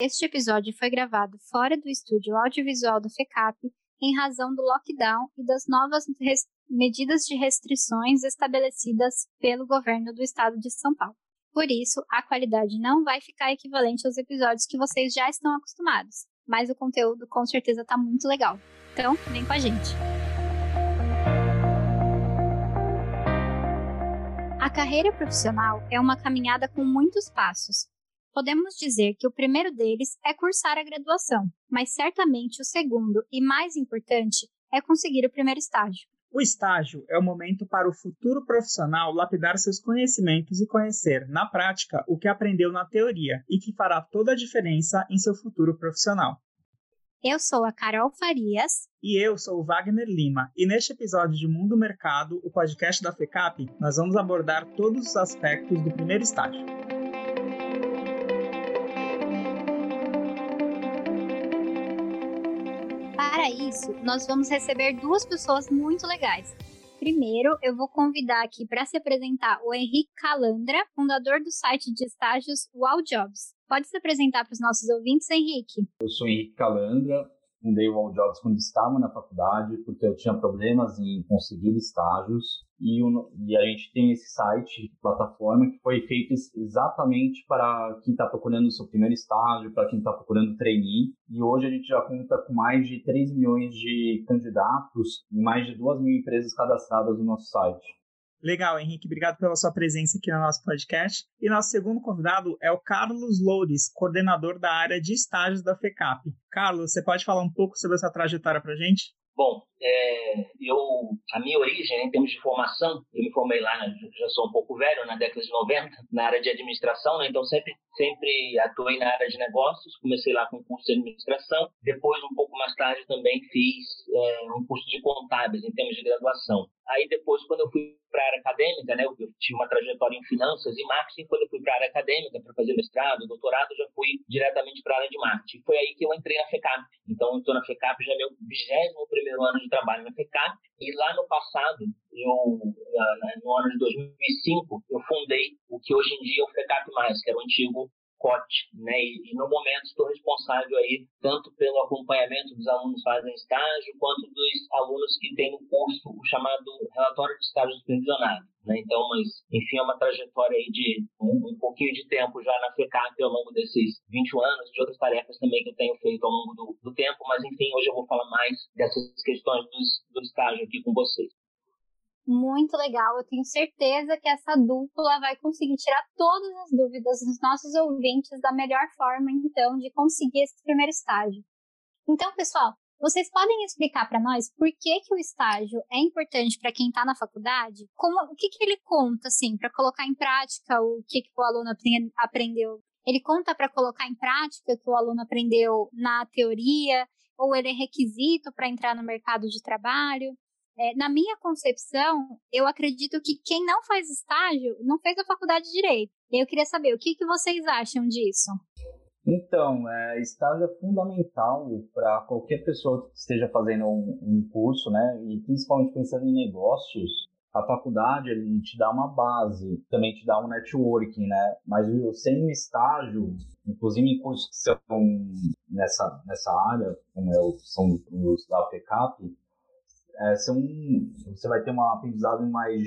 Este episódio foi gravado fora do estúdio audiovisual da FECAP em razão do lockdown e das novas medidas de restrições estabelecidas pelo governo do estado de São Paulo. Por isso, a qualidade não vai ficar equivalente aos episódios que vocês já estão acostumados, mas o conteúdo com certeza está muito legal. Então, vem com a gente! A carreira profissional é uma caminhada com muitos passos, Podemos dizer que o primeiro deles é cursar a graduação, mas certamente o segundo e mais importante é conseguir o primeiro estágio. O estágio é o momento para o futuro profissional lapidar seus conhecimentos e conhecer, na prática, o que aprendeu na teoria e que fará toda a diferença em seu futuro profissional. Eu sou a Carol Farias. E eu sou o Wagner Lima. E neste episódio de Mundo Mercado, o podcast da FECAP, nós vamos abordar todos os aspectos do primeiro estágio. Para isso, nós vamos receber duas pessoas muito legais. Primeiro, eu vou convidar aqui para se apresentar o Henrique Calandra, fundador do site de estágios Wow Jobs. Pode se apresentar para os nossos ouvintes, Henrique? Eu sou Henrique Calandra, fundei o All Jobs quando estava na faculdade, porque eu tinha problemas em conseguir estágios. E, e a gente tem esse site, plataforma, que foi feito exatamente para quem está procurando o seu primeiro estágio, para quem está procurando trainee. E hoje a gente já conta com mais de 3 milhões de candidatos e mais de 2 mil empresas cadastradas no nosso site. Legal, Henrique, obrigado pela sua presença aqui no nosso podcast. E nosso segundo convidado é o Carlos Loures, coordenador da área de estágios da FECAP. Carlos, você pode falar um pouco sobre essa trajetória para gente? Bom, é, eu, a minha origem, né, em termos de formação, eu me formei lá, né, já sou um pouco velho, na década de 90, na área de administração, né, então sempre, sempre atuei na área de negócios, comecei lá com curso de administração, depois, um pouco mais tarde, também fiz é, um curso de contábeis, em termos de graduação. Aí depois, quando eu fui para a área acadêmica, né, eu, tive uma trajetória em finanças e marketing, quando eu fui para a área acadêmica para fazer mestrado, doutorado, já fui diretamente para a área de marketing. Foi aí que eu entrei na FECAP. Então, eu estou na FECAP já é meu 21 ano de trabalho na FECAP. E lá no passado, eu, no ano de 2005, eu fundei o que hoje em dia é o FECAP+, que era o antigo COT, né? E, no momento estou responsável aí tanto pelo acompanhamento dos alunos fazem estágio, quanto dos alunos que têm no curso o chamado relatório de estágio supervisionado, né? Então, mas enfim, é uma trajetória aí de um, um, pouquinho de tempo já na FECAP ao longo desses 21 anos, de outras tarefas também que eu tenho feito ao longo do, do tempo, mas enfim, hoje eu vou falar mais dessas questões do estágio aqui com vocês muito legal. Eu tenho certeza que essa dupla vai conseguir tirar todas as dúvidas dos nossos ouvintes da melhor forma, então, de conseguir esse primeiro estágio. Então, pessoal, vocês podem explicar para nós por que, que o estágio é importante para quem está na faculdade? Como, o que, que ele conta, assim, para colocar em prática o que, que o aluno aprendeu? Ele conta para colocar em prática o que o aluno aprendeu na teoria? Ou ele é requisito para entrar no mercado de trabalho? É, na minha concepção, eu acredito que quem não faz estágio não fez a faculdade de direito. E eu queria saber o que, que vocês acham disso. Então, é, estágio é fundamental para qualquer pessoa que esteja fazendo um, um, curso, né? E principalmente pensando em negócios, a faculdade ele te dá uma base, também te dá um networking, né? Mas sem um estágio, inclusive em cursos que são nessa, nessa área, como é são os da PECAP, é, são, você vai ter um aprendizado mais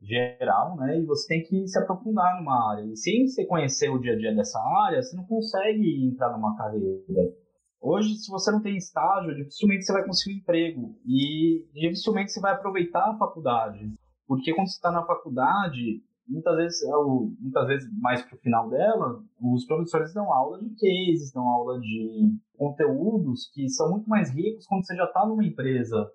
geral, né? E você tem que se aprofundar numa área. E sem você conhecer o dia a dia dessa área, você não consegue entrar numa carreira. Hoje, se você não tem estágio, dificilmente você vai conseguir um emprego. E dificilmente você vai aproveitar a faculdade. Porque quando você está na faculdade, muitas vezes, é muitas vezes mais para o final dela, os professores dão aula de cases, dão aula de conteúdos que são muito mais ricos quando você já está numa empresa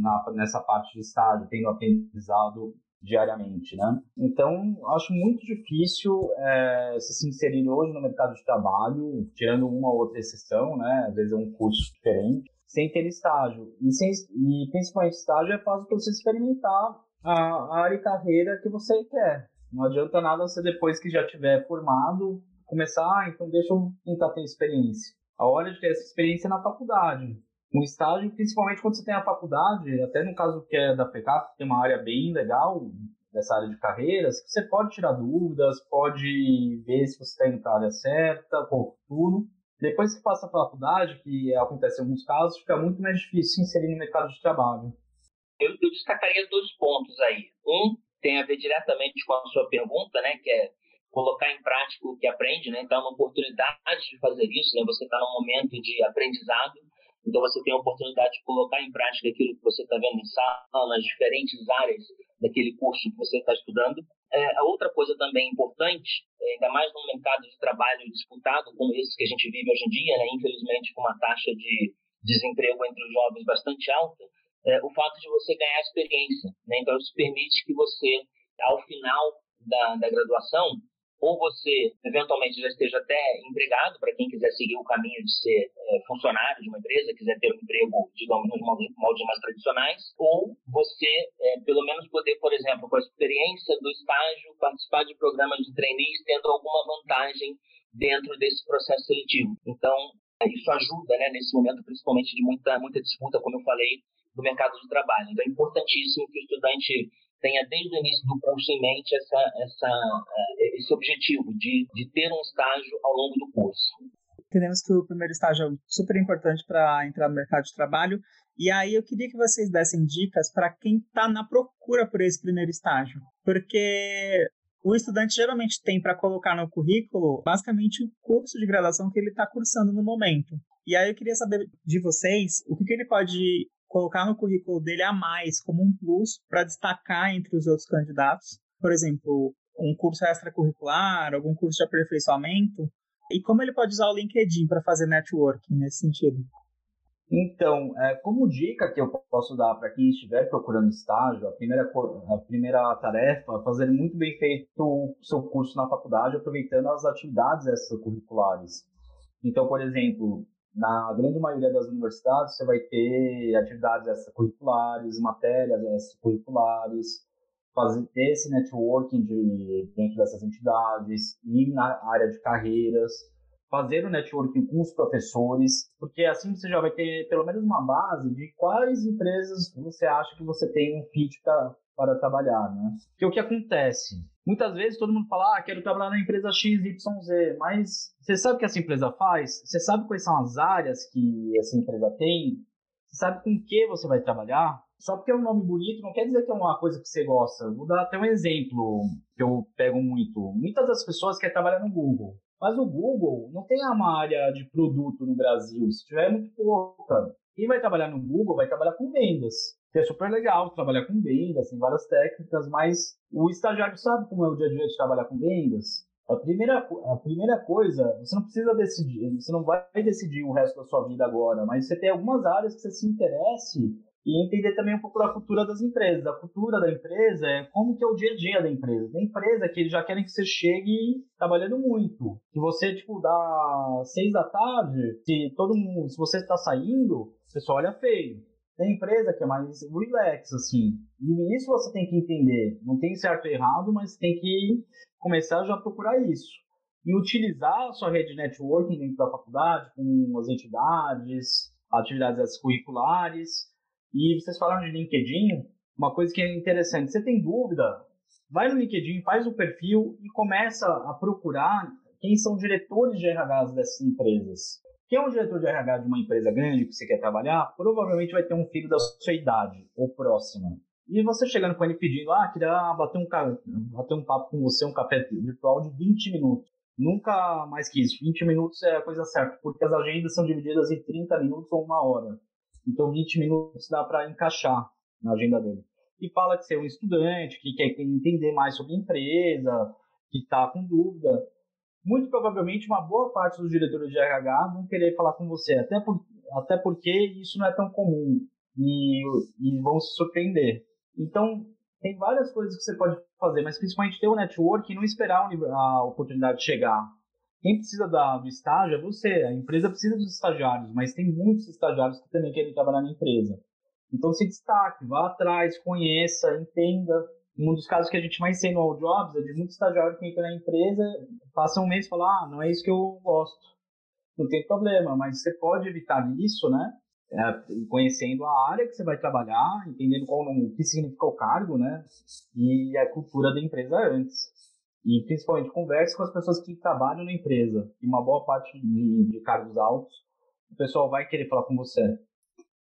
na, nessa parte de estágio, tendo aprendizado diariamente, né? Então, acho muito difícil é, se inserir hoje no mercado de trabalho, tirando uma ou outra exceção, né? Às vezes é um curso diferente, sem ter estágio. E, sem, e principalmente estágio é fácil para você experimentar a, a área e carreira que você quer. Não adianta nada você, depois que já tiver formado, começar, ah, então deixa eu tentar ter experiência. A hora de ter essa experiência é na faculdade um estágio, principalmente quando você tem a faculdade, até no caso que é da FECAP, tem uma área bem legal, dessa área de carreiras, que você pode tirar dúvidas, pode ver se você está indo para a área certa, qual o futuro. Depois que passa a faculdade, que acontece em alguns casos, fica muito mais difícil se inserir no mercado de trabalho. Eu, eu destacaria dois pontos aí. Um tem a ver diretamente com a sua pergunta, né, que é colocar em prática o que aprende, né? Então, é uma oportunidade de fazer isso, né? Você está num momento de aprendizado, então você tem a oportunidade de colocar em prática aquilo que você está vendo em sala, nas diferentes áreas daquele curso que você está estudando. É, a outra coisa também importante, é, ainda mais num mercado de trabalho disputado como esse que a gente vive hoje em dia, né? Infelizmente com uma taxa de desemprego entre os jovens bastante alta, é, o fato de você ganhar experiência. Né? Então, isso permite que você, ao final da, da graduação, ou você eventualmente já esteja até empregado, para quem quiser seguir o caminho de ser é, funcionário de uma empresa, quiser ter um emprego, digamos, nos moldes mais tradicionais, ou você, é, pelo menos, poder, por exemplo, com a experiência do estágio, participar de programas de trainees, tendo alguma vantagem dentro desse processo seletivo. Então, isso ajuda, né, nesse momento, principalmente de muita, muita disputa, como eu falei, do mercado de trabalho. Então, é importantíssimo que o estudante tenha desde o início do curso em mente essa, essa, eh, esse objetivo de, de ter um estágio ao longo do curso. Entendemos que o primeiro estágio é super importante para entrar no mercado de trabalho. E aí eu queria que vocês dessem dicas para quem está na procura por esse primeiro estágio. Porque o estudante geralmente tem para colocar no currículo basicamente o curso de graduação que ele está cursando no momento. E aí eu queria saber de vocês o que, que ele pode colocar no currículo dele a mais como um plus para destacar entre os outros candidatos. Por exemplo, um curso extracurricular, algum curso de aperfeiçoamento. E como ele pode usar o LinkedIn para fazer networking nesse sentido? Então, é, como dica que eu posso dar para quem estiver procurando estágio, a primeira, a primeira tarefa é fazer muito bem feito o seu curso na faculdade, aproveitando as atividades extracurriculares. Então, por exemplo, na grande maioria das universidades, você vai ter atividades extracurriculares, matérias extracurriculares, fazer esse networking de, dentro dessas entidades, ir na área de carreiras, fazer o networking com os professores, porque assim você já vai ter pelo menos uma base de quais empresas você acha que você tem um fit para trabalhar, né? Porque o que acontece? Muitas vezes todo mundo fala, ah, quero trabalhar na empresa XYZ, mas você sabe o que essa empresa faz? Você sabe quais são as áreas que essa empresa tem? Você sabe com que você vai trabalhar? Só porque é um nome bonito não quer dizer que é uma coisa que você gosta. Vou dar até um exemplo que eu pego muito. Muitas das pessoas querem trabalhar no Google. Mas o Google não tem uma área de produto no Brasil. Se tiver, é muito pouca. Quem vai trabalhar no Google vai trabalhar com vendas que é super legal trabalhar com vendas, tem várias técnicas, mas o estagiário sabe como é o dia a dia de trabalhar com vendas. A primeira, a primeira coisa, você não precisa decidir, você não vai decidir o resto da sua vida agora, mas você tem algumas áreas que você se interesse e entender também um pouco da cultura das empresas. A cultura da empresa é como que é o dia a dia da empresa. Tem empresa que eles já querem que você chegue trabalhando muito. Se você, tipo, dá seis da tarde, se todo mundo, se você está saindo, o pessoal olha feio. Tem empresa que é mais relax, assim. E isso você tem que entender. Não tem certo e errado, mas tem que começar já a procurar isso. E utilizar a sua rede de networking dentro da faculdade, com as entidades, atividades curriculares. E vocês falaram de LinkedIn, uma coisa que é interessante. Você tem dúvida? Vai no LinkedIn, faz o perfil e começa a procurar quem são diretores de RH dessas empresas. Quem é um diretor de RH de uma empresa grande que você quer trabalhar, provavelmente vai ter um filho da sua idade ou próxima. E você chegando com ele pedindo, ah, queria bater um, bater um papo com você, um café virtual de 20 minutos. Nunca mais que isso. 20 minutos é a coisa certa, porque as agendas são divididas em 30 minutos ou uma hora. Então 20 minutos dá para encaixar na agenda dele. E fala que você é um estudante, que quer entender mais sobre a empresa, que está com dúvida muito provavelmente uma boa parte dos diretores de RH vão querer falar com você, até, por, até porque isso não é tão comum e, e vão se surpreender. Então, tem várias coisas que você pode fazer, mas principalmente ter um network e não esperar a oportunidade chegar. Quem precisa do estágio é você, a empresa precisa dos estagiários, mas tem muitos estagiários que também querem trabalhar na empresa. Então se destaque, vá atrás, conheça, entenda um dos casos que a gente mais tem no All Jobs é de muito estagiário que entra na empresa, passa um mês e fala, ah, não é isso que eu gosto. Não tem problema, mas você pode evitar isso, né? é, conhecendo a área que você vai trabalhar, entendendo qual, o que significa o cargo, né? E a cultura da empresa antes. E principalmente converse com as pessoas que trabalham na empresa. E uma boa parte de, de cargos altos, o pessoal vai querer falar com você.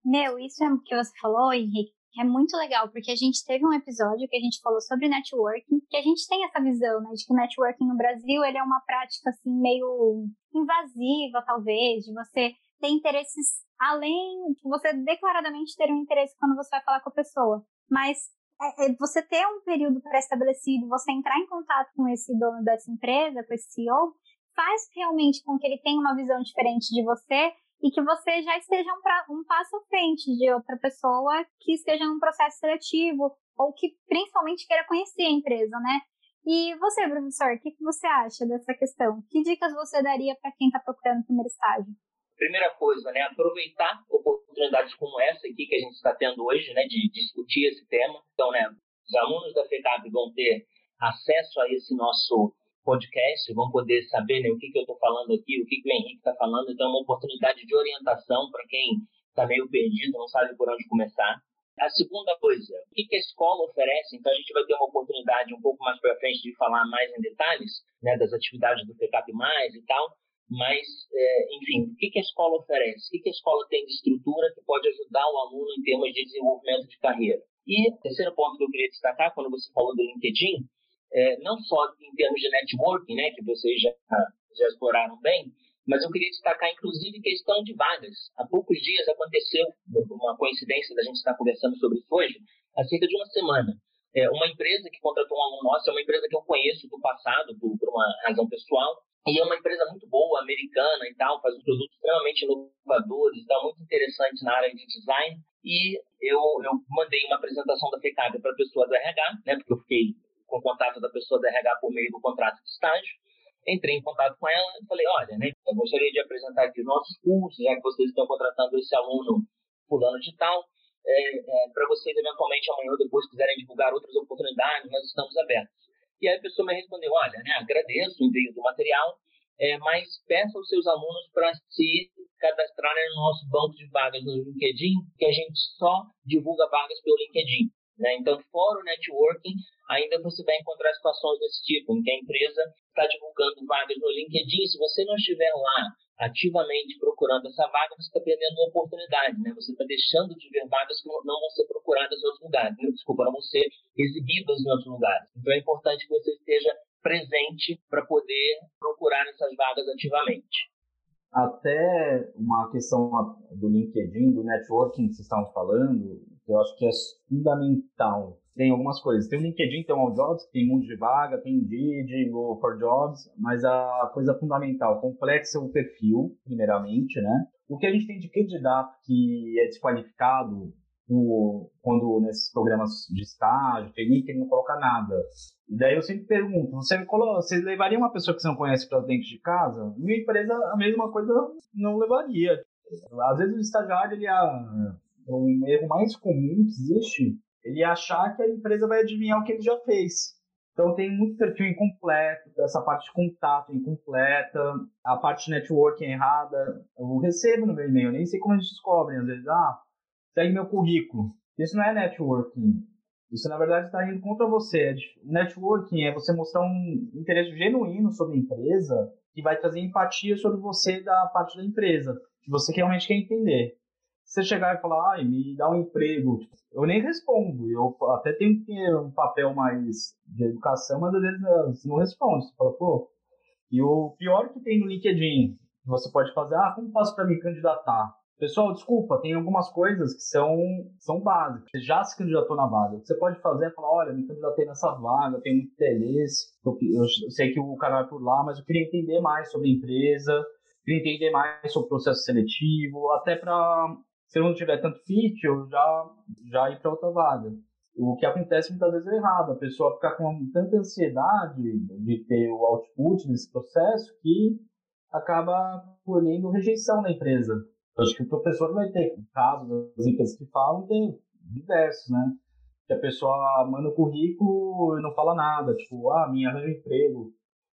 Meu, isso é o que você falou, Henrique, é muito legal, porque a gente teve um episódio que a gente falou sobre networking, que a gente tem essa visão, né, de que o networking no Brasil, ele é uma prática, assim, meio invasiva, talvez, de você ter interesses além, de você declaradamente ter um interesse quando você vai falar com a pessoa, mas é, é você ter um período pré-estabelecido, você entrar em contato com esse dono dessa empresa, com esse CEO, faz realmente com que ele tenha uma visão diferente de você e que você já esteja um, pra, um passo à frente de outra pessoa que esteja num processo seletivo ou que principalmente queira conhecer a empresa, né? E você, professor, o que, que você acha dessa questão? Que dicas você daria para quem está procurando o primeiro estágio? Primeira coisa, né, aproveitar oportunidades como essa aqui que a gente está tendo hoje, né, de discutir esse tema. Então, né, os alunos da FECAP vão ter acesso a esse nosso podcast, vão poder saber né, o que, que eu estou falando aqui, o que, que o Henrique está falando. Então, é uma oportunidade de orientação para quem está meio perdido, não sabe por onde começar. A segunda coisa, o que, que a escola oferece? Então, a gente vai ter uma oportunidade um pouco mais para frente de falar mais em detalhes né, das atividades do PCAP+, e tal. Mas, é, enfim, o que, que a escola oferece? O que, que a escola tem de estrutura que pode ajudar o aluno em termos de desenvolvimento de carreira? E terceiro ponto que eu queria destacar, quando você falou do LinkedIn, é, não só em termos de networking, né, que vocês já, já exploraram bem, mas eu queria destacar, inclusive, questão de vagas. Há poucos dias aconteceu uma coincidência da gente estar conversando sobre isso hoje, há cerca de uma semana. É, uma empresa que contratou um aluno nosso é uma empresa que eu conheço do passado, por, por uma razão pessoal, e é uma empresa muito boa, americana e tal, faz um produtos extremamente inovadores, está muito interessante na área de design. E eu, eu mandei uma apresentação da FECAB para a pessoa do RH, né, porque eu fiquei com o contato da pessoa da RH por meio do contrato de estágio. Entrei em contato com ela e falei, olha, né, eu gostaria de apresentar aqui os nossos cursos, já que vocês estão contratando esse aluno fulano de tal, é, é, para vocês eventualmente amanhã ou depois quiserem divulgar outras oportunidades, nós estamos abertos. E aí a pessoa me respondeu, olha, né, agradeço o envio do material, é, mas peça aos seus alunos para se cadastrarem no nosso banco de vagas no LinkedIn, que a gente só divulga vagas pelo LinkedIn. Né? Então, fora o networking, ainda você vai encontrar situações desse tipo, em que a empresa está divulgando vagas no LinkedIn. Se você não estiver lá ativamente procurando essa vaga, você está perdendo uma oportunidade. Né? Você está deixando de ver vagas que não vão ser procuradas em outros lugares. Desculpa, não vão ser exibidas em outros lugares. Então, é importante que você esteja presente para poder procurar essas vagas ativamente. Até uma questão do LinkedIn, do networking que vocês estavam falando, eu acho que é fundamental. Tem algumas coisas. Tem o LinkedIn, tem o All Jobs, tem um de vaga, tem Indeed, o For Jobs, mas a coisa fundamental, complete seu perfil, primeiramente, né? O que a gente tem de candidato que é desqualificado quando nesses programas de estágio, que ele não coloca nada. E daí eu sempre pergunto, você, você levaria uma pessoa que você não conhece para dentro de casa? Minha empresa, a mesma coisa não levaria. Às vezes o estagiário, ele é um erro mais comum que existe, ele é achar que a empresa vai adivinhar o que ele já fez. Então tem muito perfil incompleto, essa parte de contato incompleta, a parte de networking errada. Eu recebo no meu e-mail, nem sei como eles descobrem, às vezes, ah, segue meu currículo. Isso não é networking. Isso, na verdade, está indo contra você. Networking é você mostrar um interesse genuíno sobre a empresa que vai trazer empatia sobre você da parte da empresa, que você realmente quer entender. Você chegar e falar, ai, me dá um emprego, eu nem respondo. Eu até tenho que ter um papel mais de educação, mas às vezes eh, você não responde. Você fala, pô. E o pior que tem no LinkedIn, você pode fazer, ah, como faço para me candidatar? Pessoal, desculpa, tem algumas coisas que são, são básicas. Você já se candidatou na vaga. O que você pode fazer é falar, olha, me candidatei nessa vaga, tenho muito interesse, eu, eu, sei que o cara vai por lá, mas eu queria entender mais sobre a empresa, queria entender mais sobre o processo seletivo, até para, se eu não tiver tanto fit, eu já, já ir para outra vaga. O que acontece muitas vezes é errado, a pessoa fica com tanta ansiedade de ter o output desse processo que acaba colhendo rejeição na empresa. Eu acho que o professor vai ter casos das empresas que falam, tem diversos, né? Que a pessoa manda o currículo e não fala nada, tipo, ah, minha arranjo emprego.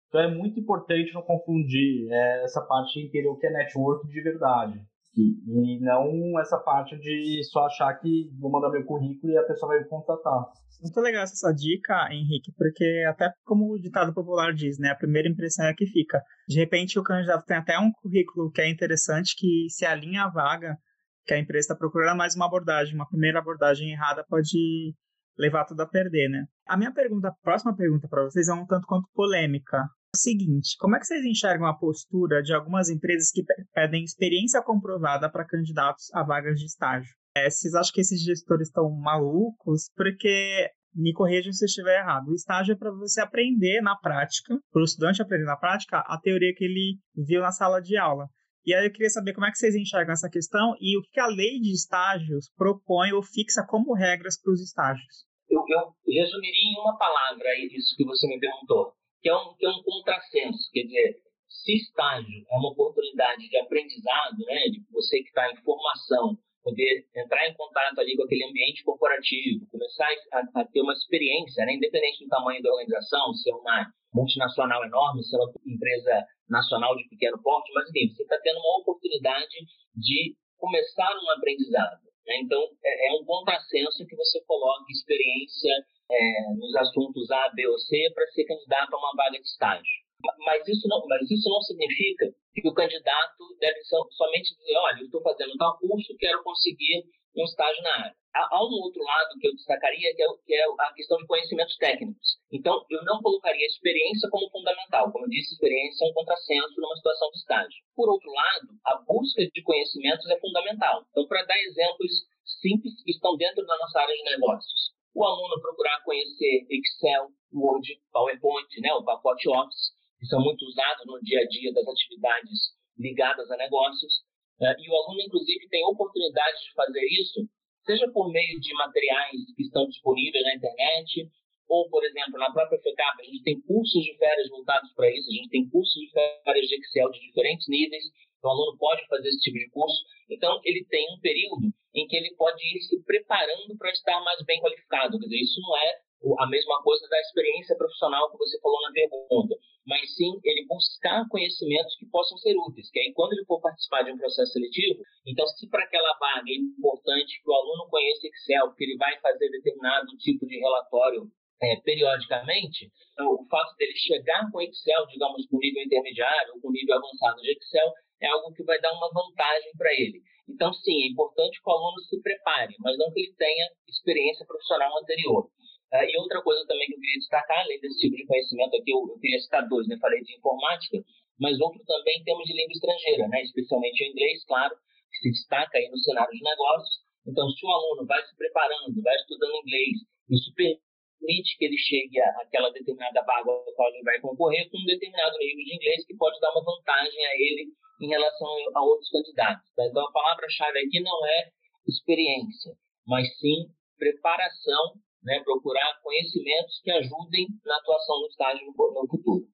Então é muito importante não confundir é, essa parte inteira o que é network de verdade. E, e não essa parte de só achar que vou mandar meu currículo e a pessoa vai me contratar. Muito legal essa dica, Henrique, porque até como o ditado popular diz, né, a primeira impressão é que fica. De repente o candidato tem até um currículo que é interessante, que se alinha à vaga que a empresa está procurando, mas uma abordagem, uma primeira abordagem errada pode levar tudo a perder, né? A minha pergunta, a próxima pergunta para vocês é um tanto quanto polêmica. Seguinte, como é que vocês enxergam a postura de algumas empresas que pedem experiência comprovada para candidatos a vagas de estágio? É, vocês acham que esses gestores estão malucos? Porque me corrijam se eu estiver errado. O estágio é para você aprender na prática, para o estudante aprender na prática a teoria que ele viu na sala de aula. E aí eu queria saber como é que vocês enxergam essa questão e o que a lei de estágios propõe ou fixa como regras para os estágios. Eu, eu, resumiria em uma palavra isso que você me perguntou, que é um, que é um contrassenso. Quer dizer, se estágio é uma oportunidade de aprendizado, né, de você que está em formação, poder entrar em contato ali com aquele ambiente corporativo, começar a, a ter uma experiência, né, independente do tamanho da organização, se é uma multinacional enorme, se é uma empresa nacional de pequeno porte, mas enfim, você está tendo uma oportunidade de começar um aprendizado. Né? Então, é, é, um contrassenso que você coloque experiência é, nos assuntos A, B ou C para ser candidato a uma vaga de estágio. Mas isso não, mas isso não significa que o candidato deve somente dizer, olha, eu estou fazendo tal curso, quero conseguir um estágio na área. Há um outro lado que eu destacaria, que é, que é a questão de conhecimentos técnicos. Então, eu não colocaria a experiência como fundamental. Como eu disse, experiência é um contrassenso numa situação de estágio. Por outro lado, a busca de conhecimentos é fundamental. Então, para dar exemplos simples que estão dentro da nossa área de negócios. O aluno procurar conhecer Excel, Word, PowerPoint, né, o pacote Office, que são muito usados no dia a dia das atividades ligadas a negócios. Né? E o aluno, inclusive, tem oportunidade de fazer isso, seja por meio de materiais que estão disponíveis na internet, ou, por exemplo, na própria FECAP, a gente tem cursos de férias voltados para isso, a gente tem cursos de férias de Excel de diferentes níveis, o aluno pode fazer esse tipo de curso. Então, ele tem um período em que ele pode ir se preparando para estar mais bem qualificado. Quer dizer, isso não é a mesma coisa da experiência profissional que você falou na pergunta mas sim ele buscar conhecimentos que possam ser úteis, que aí quando ele for participar de um processo seletivo, então se para aquela vaga é importante que o aluno conheça Excel, porque ele vai fazer determinado tipo de relatório é, periodicamente, então, o fato dele chegar com Excel, digamos, com nível intermediário ou com nível avançado de Excel, é algo que vai dar uma vantagem para ele. Então, sim, é importante que o aluno se prepare, mas não que ele tenha experiência profissional anterior. Uh, e outra coisa também que eu queria destacar, além desse tipo de conhecimento aqui, eu, eu queria citar dois, né? Falei de informática, mas outro também em termos de língua estrangeira, né? Especialmente o inglês, claro, que se destaca aí no cenário de negócios. Então, se o aluno vai se preparando, vai estudando inglês, isso permite que ele chegue àquela determinada vaga ao qual ele vai concorrer com um determinado nível de inglês que pode dar uma vantagem a ele em relação a outros candidatos. Tá? Então, a palavra-chave aqui não é experiência, mas sim preparação né, procurar conhecimentos que ajudem na atuação do estágio no futuro.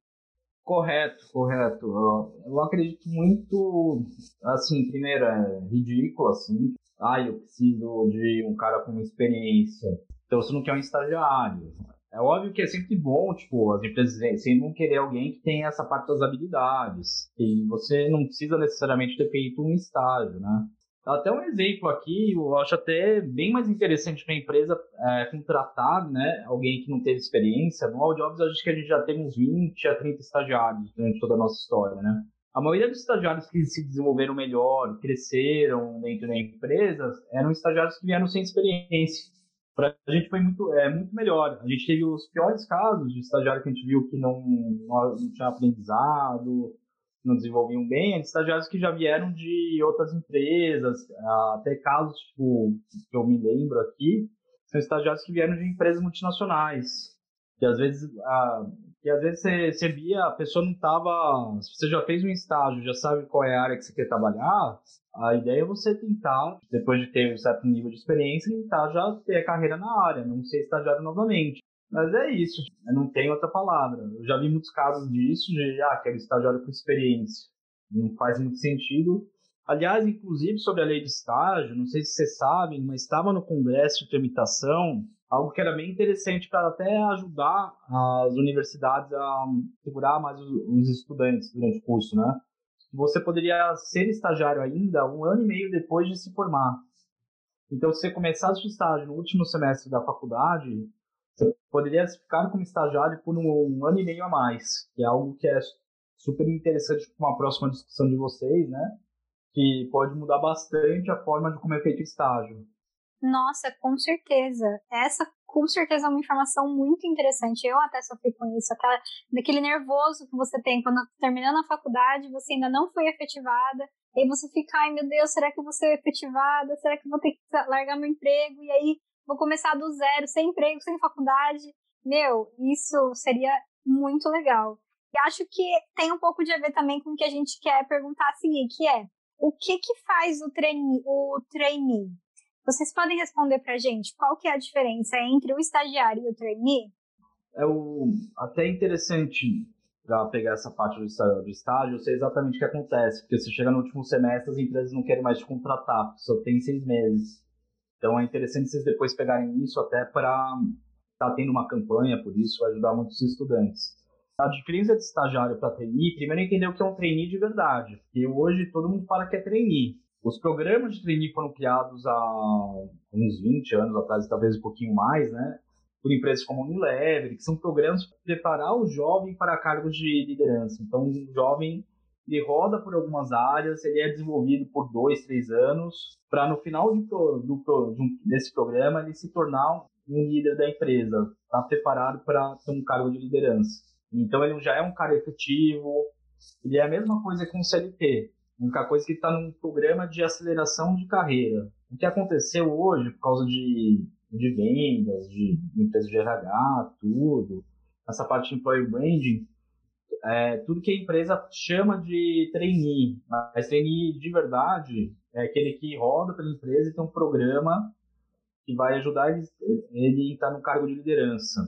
Correto, correto. Eu acredito muito, assim, primeiro, é ridículo, assim. Ah, eu preciso de um cara com experiência. Então, você não quer um estagiário. É óbvio que é sempre bom, tipo, as empresas sempre vão querer alguém que tenha essa parte das habilidades. E você não precisa necessariamente ter feito um estágio, né? Até um exemplo aqui, eu acho até bem mais interessante para a empresa é, contratar né, alguém que não teve experiência. No Audiobs, acho que a gente já tem uns 20 a 30 estagiários durante toda a nossa história, né? A maioria dos estagiários que se desenvolveram melhor, cresceram dentro da empresa, eram estagiários que vieram sem experiência. Para a gente foi muito, é, muito melhor. A gente teve os piores casos de estagiário que a gente viu que não, não, tinha aprendizado, não desenvolviam bem, estagiários que já vieram de outras empresas, até casos tipo, que eu me lembro aqui, são estagiários que vieram de empresas multinacionais. Que às vezes, a, que às vezes você, você via, a pessoa não estava. Se você já fez um estágio, já sabe qual é a área que você quer trabalhar, a ideia é você tentar, depois de ter um certo nível de experiência, tentar já ter a carreira na área, não ser estagiário novamente. Mas é isso, não tem outra palavra. Eu já vi muitos casos disso, de, ah, quero estagiário com experiência. Não faz muito sentido. Aliás, inclusive sobre a lei de estágio, não sei se vocês sabem, mas estava no Congresso de tramitação algo que era bem interessante para até ajudar as universidades a segurar mais os, estudantes durante o curso, né? você poderia ser estagiário ainda um ano e meio depois de se formar. Então, se você começasse o estágio no último semestre da faculdade, você poderia ficar como estagiário por um, ano e meio a mais, que é algo que é super interessante para uma próxima discussão de vocês, né? Que pode mudar bastante a forma de como é feito o estágio. Nossa, com certeza. Essa com certeza é uma informação muito interessante. Eu até sofri com isso, aquela, daquele nervoso que você tem quando terminando a faculdade, você ainda não foi efetivada, aí você fica, ai meu Deus, será que eu vou ser efetivada? Será que eu vou ter que largar meu emprego? E aí vou começar do zero, sem emprego, sem faculdade. Meu, isso seria muito legal. E acho que tem um pouco de a ver também com o que a gente quer perguntar a seguir, que é o que que faz o trainee, o trainee? Vocês podem responder para a gente qual que é a diferença entre o estagiário e o trainee? É o, até interessante para pegar essa parte do estágio, do estágio, eu sei exatamente o que acontece, porque você chega no último semestre, as empresas não querem mais te contratar, só tem seis meses. Então é interessante vocês depois pegarem isso até para estar tá tendo uma campanha por isso, ajudar muitos estudantes. A diferença de estagiário para trainee, primeiro entender o que é um trainee de verdade, porque hoje todo mundo fala que é trainee. Os programas de trainee foram criados há uns 20 anos atrás, talvez um pouquinho mais, né? Por empresas como Unilever, que são programas para preparar o jovem para cargos de liderança. Então, o jovem ele roda por algumas áreas, ele é desenvolvido por dois, três anos, para no final de, do, de desse programa ele se tornar um líder da empresa, está preparado para ter um cargo de liderança. Então ele já é um cara efetivo, ele é a mesma coisa que um CLT. A única coisa que está num programa de aceleração de carreira. O que aconteceu hoje, por causa de, de vendas, de, de empresa de RH, tudo, essa parte de employer branding, é, tudo que a empresa chama de trainee. Mas trainee de verdade é aquele que roda pela empresa e tem um programa que vai ajudar ele, a estar no cargo de liderança.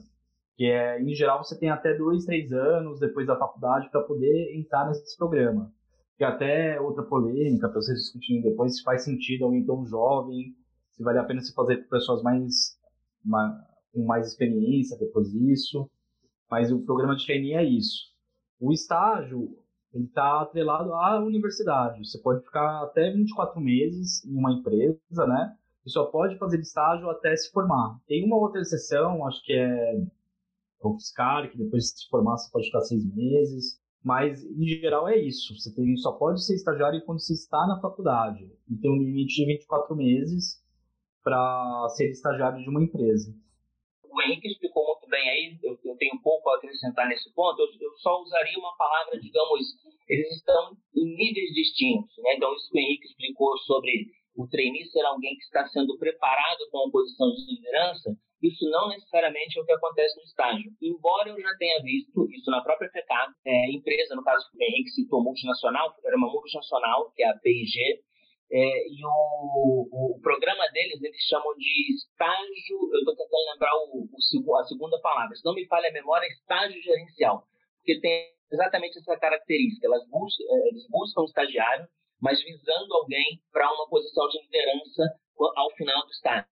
Que é, em geral, você tem até dois, três anos depois da faculdade para poder entrar nesse programa que até outra polêmica para vocês discutirem depois se faz sentido alguém tão jovem, se vale a pena se fazer com pessoas mais, mais com mais experiência depois disso. Mas o programa de trainee é isso. O estágio ele está atrelado à universidade. Você pode ficar até 24 meses em uma empresa, né? E só pode fazer estágio até se formar. Tem uma outra exceção, acho que é o fiscal, que depois de se formar você pode ficar seis meses. Mas, em geral, é isso. Você tem, só pode ser estagiário quando você está na faculdade. E tem um limite de 24 meses para ser estagiário de uma empresa. O Henrique explicou muito bem aí, eu, eu tenho pouco a acrescentar nesse ponto. Eu, eu, só usaria uma palavra, digamos, eles estão em níveis distintos. Né? Então, isso que o Henrique explicou sobre o trainee ser alguém que está sendo preparado com uma posição de liderança, isso não necessariamente é o que acontece no estágio. Embora eu já tenha visto isso na própria FECAP, é, empresa, no caso que Henrique citou, multinacional, era uma multinacional, que é a P&G, é, e o, o, programa deles, eles chamam de estágio, eu estou tentando lembrar o, o, a segunda palavra, se não me falha a memória, estágio gerencial, porque tem exatamente essa característica, elas buscam, é, eles buscam um estagiário, mas visando alguém para uma posição de liderança ao final do estágio.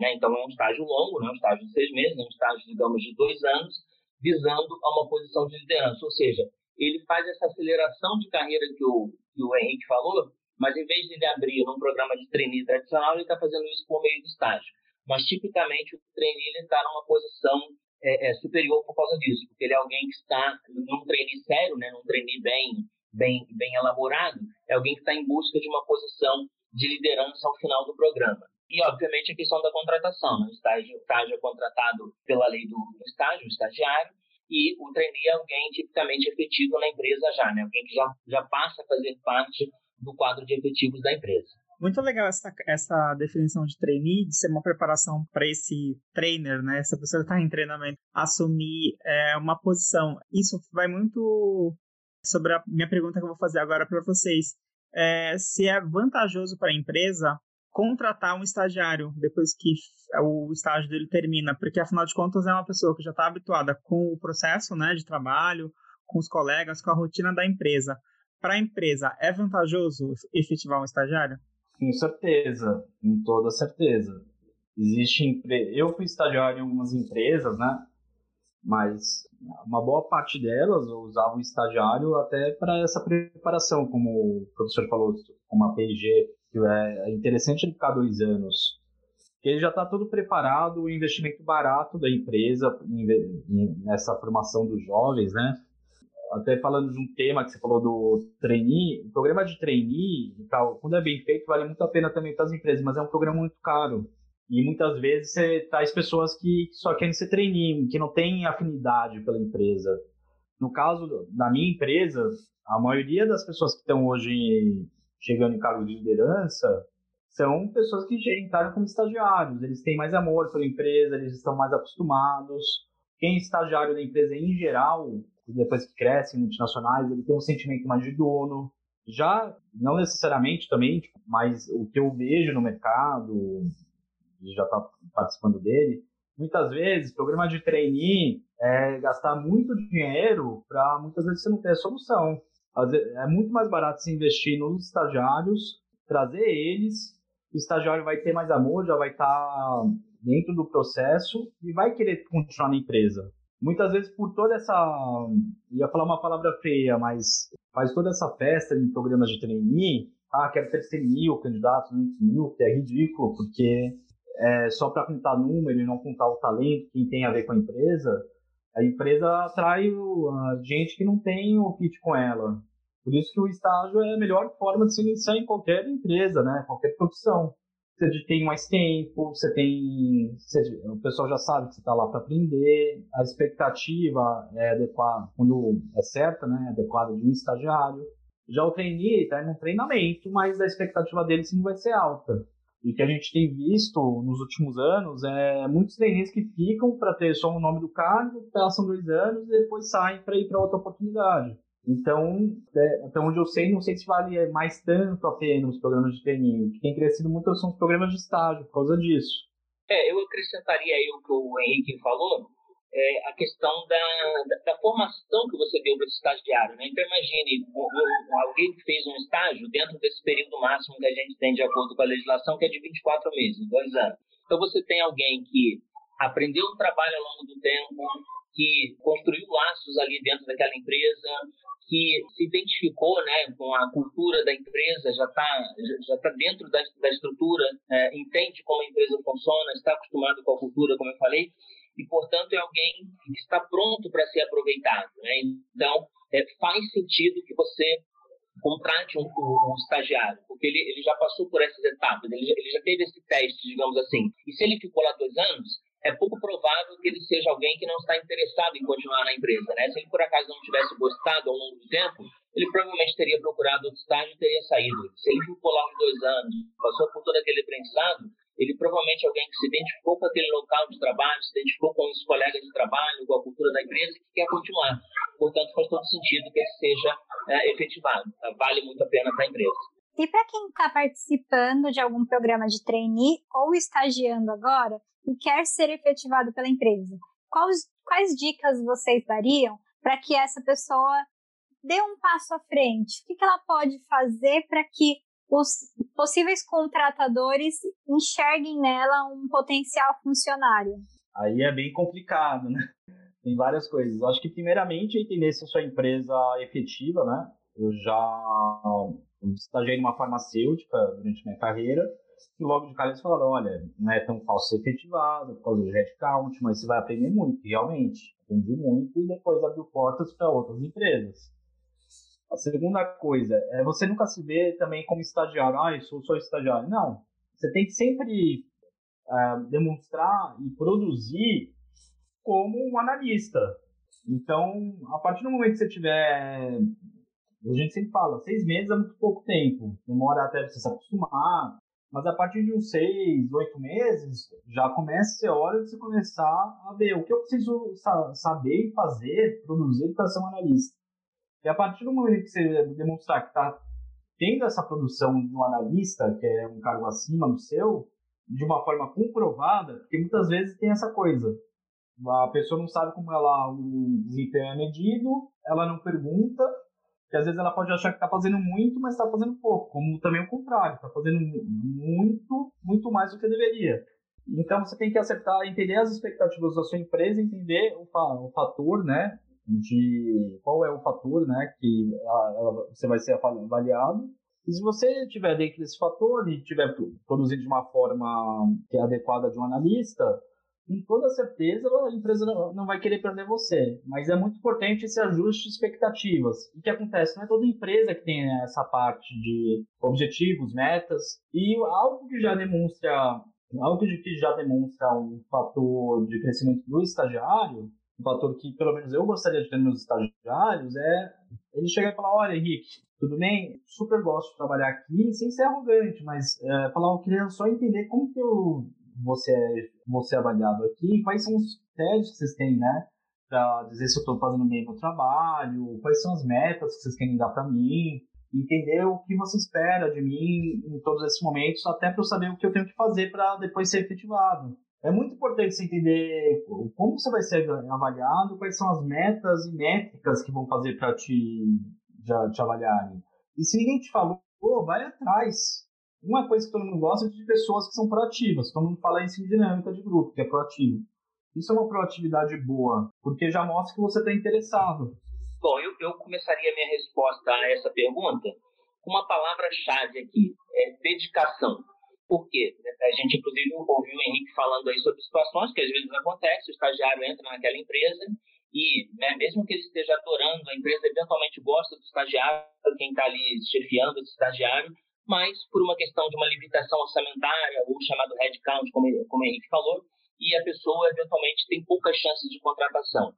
Né? Então, é um estágio longo, né? um estágio de seis meses, um estágio, digamos, de dois anos, visando a uma posição de liderança. Ou seja, ele faz essa aceleração de carreira que o, que o Henrique falou, mas em vez de ele abrir num programa de trainee tradicional, ele está fazendo isso por meio do estágio. Mas, tipicamente, o trainee está numa posição é, é, superior por causa disso, porque ele é alguém que está num trainee sério, né, num trainee bem, bem, bem elaborado, é alguém que está em busca de uma posição de liderança ao final do programa. E, obviamente, a questão da contratação. Né? O estágio, estágio é contratado pela lei do, estágio, o estagiário, e o trainee é alguém tipicamente efetivo na empresa já, né? alguém que já, já passa a fazer parte do quadro de efetivos da empresa. Muito legal essa, essa definição de trainee, de ser uma preparação para esse trainer, né? Essa pessoa está em treinamento, assumir é, uma posição. Isso vai muito sobre a minha pergunta que eu vou fazer agora para vocês. É, se é vantajoso para a empresa contratar um estagiário depois que o estágio dele termina, porque afinal de contas é uma pessoa que já está habituada com o processo né, de trabalho, com os colegas, com a rotina da empresa. Para a empresa, é vantajoso efetivar um estagiário? Com certeza, com toda certeza. Existe empre... Eu fui estagiário em algumas empresas, né? mas uma boa parte delas usavam o estagiário até para essa preparação, como o professor falou, como a P&G, que é interessante ele ficar dois anos, que ele já está todo preparado, o investimento barato da empresa nessa formação dos jovens, né? Até falando de um tema que você falou do trainee, o programa de trainee, quando é bem feito, vale muito a pena também para as empresas, mas é um programa muito caro. E muitas vezes você traz pessoas que só querem ser trainee, que não têm afinidade pela empresa. No caso da minha empresa, a maioria das pessoas que estão hoje chegando em cargo de liderança são pessoas que entraram como estagiários. Eles têm mais amor pela empresa, eles estão mais acostumados. Quem é estagiário da empresa em geral, depois que cresce em multinacionais, ele tem um sentimento mais de dono. Já, não necessariamente também, tipo, mas o que eu vejo no mercado, já está participando dele, muitas vezes, programa de trainee é gastar muito dinheiro para muitas vezes você não ter a solução. É muito mais barato se investir nos estagiários, trazer eles, o estagiário vai ter mais amor, já vai estar tá dentro do processo e vai querer continuar na empresa. Muitas vezes por toda essa, ia falar uma palavra feia, mas faz toda essa festa em programas de trainee, ah, quero ter 100 mil candidatos, 20 mil, que é ridículo, porque é, só para contar número e não contar o talento, quem tem a ver com a empresa, a empresa atrai gente que não tem o fit com ela. Por isso que o estágio é a melhor forma de se iniciar em qualquer empresa, né? qualquer profissão. Você tem mais tempo, você tem. Você, o pessoal já sabe que você está lá para aprender, a expectativa é adequada, quando é certa, né? É adequada de um estagiário. Já o trainee está no treinamento, mas a expectativa dele sim vai ser alta. E que a gente tem visto nos últimos anos é muitos trainees que ficam para ter só o nome do cargo, passam dois anos e depois saem para ir para outra oportunidade. Então, é, até onde eu sei, não sei se vale mais tanto a pena os programas de treininho. O que tem crescido muito são os programas de estágio, por causa disso. É, eu acrescentaria aí o que o Henrique falou, é, a questão da, da, da, formação que você deu para esse estagiário. Né? Então, imagine alguém que fez um estágio dentro desse período máximo que a gente tem de acordo com a legislação, que é de 24 meses, dois anos. Então, você tem alguém que aprendeu o trabalho ao longo do tempo, que construiu laços ali dentro daquela empresa, que se identificou né, com a cultura da empresa, já está já tá dentro da, da estrutura, é, entende como a empresa funciona, está acostumado com a cultura, como eu falei, e, portanto, é alguém que está pronto para ser aproveitado. Né? Então, é, faz sentido que você contrate um, um, estagiário, porque ele, ele já passou por essas etapas, ele já, ele já teve esse teste, digamos assim. E se ele ficou lá dois anos, é pouco provável que ele seja alguém que não está interessado em continuar na empresa. Né? Se ele, por acaso, não tivesse gostado ao longo do tempo, ele provavelmente teria procurado outro estágio e teria saído. Se ele ficou lá uns dois anos, passou por todo aquele aprendizado, ele provavelmente é alguém que se identificou com aquele local de trabalho, se identificou com os colegas de trabalho, com a cultura da empresa e que quer continuar. Portanto, faz todo sentido que ele seja é, efetivado. Tá? Vale muito a pena para a empresa. E para quem está participando de algum programa de trainee ou estagiando agora e quer ser efetivado pela empresa, quais, quais dicas vocês dariam para que essa pessoa dê um passo à frente? O que, que ela pode fazer para que os possíveis contratadores enxerguem nela um potencial funcionário? Aí é bem complicado, né? Tem várias coisas. Acho que, primeiramente, entender se a sua empresa é efetiva, né? Eu já estagiei numa farmacêutica durante minha carreira e logo de cara eles falaram, olha, não é tão fácil ser efetivado por causa do headcount, mas você vai aprender muito, realmente. Aprendi muito e depois abriu portas para outras empresas. A segunda coisa é você nunca se vê também como estagiário. Ah, eu sou só estagiário. Não. Você tem que sempre uh, demonstrar e produzir como um analista. Então, a partir do momento que você tiver. A gente sempre fala, seis meses é muito pouco tempo. Demora até você se acostumar. Mas a partir de uns seis, oito meses, já começa a ser hora de você começar a ver o que eu preciso saber e fazer, produzir para ser um analista. E a partir do momento que você demonstrar que está tendo essa produção de um analista, que é um cargo acima do seu, de uma forma comprovada, porque muitas vezes tem essa coisa. A pessoa não sabe como ela, o desempenho é medido, ela não pergunta, que às vezes ela pode achar que está fazendo muito, mas está fazendo pouco. Como também o contrário, está fazendo muito, muito mais do que deveria. Então você tem que acertar, entender as expectativas da sua empresa, entender o, o fator, né, de qual é o fator, né, que você vai ser avaliado. E se você estiver dentro desse fator e estiver produzindo de uma forma que é adequada de um analista, com toda certeza a empresa não vai querer perder você. Mas é muito importante esse ajuste de expectativas. O que acontece? Não é toda empresa que tem essa parte de objetivos, metas, e algo que já demonstra algo que já demonstra um fator de crescimento do estagiário, um fator que pelo menos eu gostaria de ter nos estagiários, é ele chegar e falar, olha Henrique, tudo bem? Super gosto de trabalhar aqui, sem ser arrogante, mas é, falar, eu queria só entender como que eu você é, você é avaliado aqui, quais são os critérios que vocês têm, né? Para dizer se eu estou fazendo bem o trabalho, quais são as metas que vocês querem dar para mim, entender o que você espera de mim em todos esses momentos, até para eu saber o que eu tenho que fazer para depois ser efetivado. É muito importante você entender como você vai ser avaliado, quais são as metas e métricas que vão fazer para te, te avaliarem. E se ninguém te falou, vai atrás. Uma coisa que todo mundo gosta é de pessoas que são proativas. Todo mundo fala isso em dinâmica de grupo, que é proativo. Isso é uma proatividade boa, porque já mostra que você está interessado. Bom, eu, eu começaria a minha resposta a essa pergunta com uma palavra-chave aqui, é dedicação. Por quê? A gente, inclusive, ouviu o Henrique falando aí sobre situações que às vezes acontecem, o estagiário entra naquela empresa e, né, mesmo que ele esteja adorando, a empresa eventualmente gosta do estagiário, quem está ali chefiando esse estagiário, mas por uma questão de uma limitação orçamentária, ou chamado headcount, como, como o Henrique falou, e a pessoa eventualmente tem poucas chances de contratação.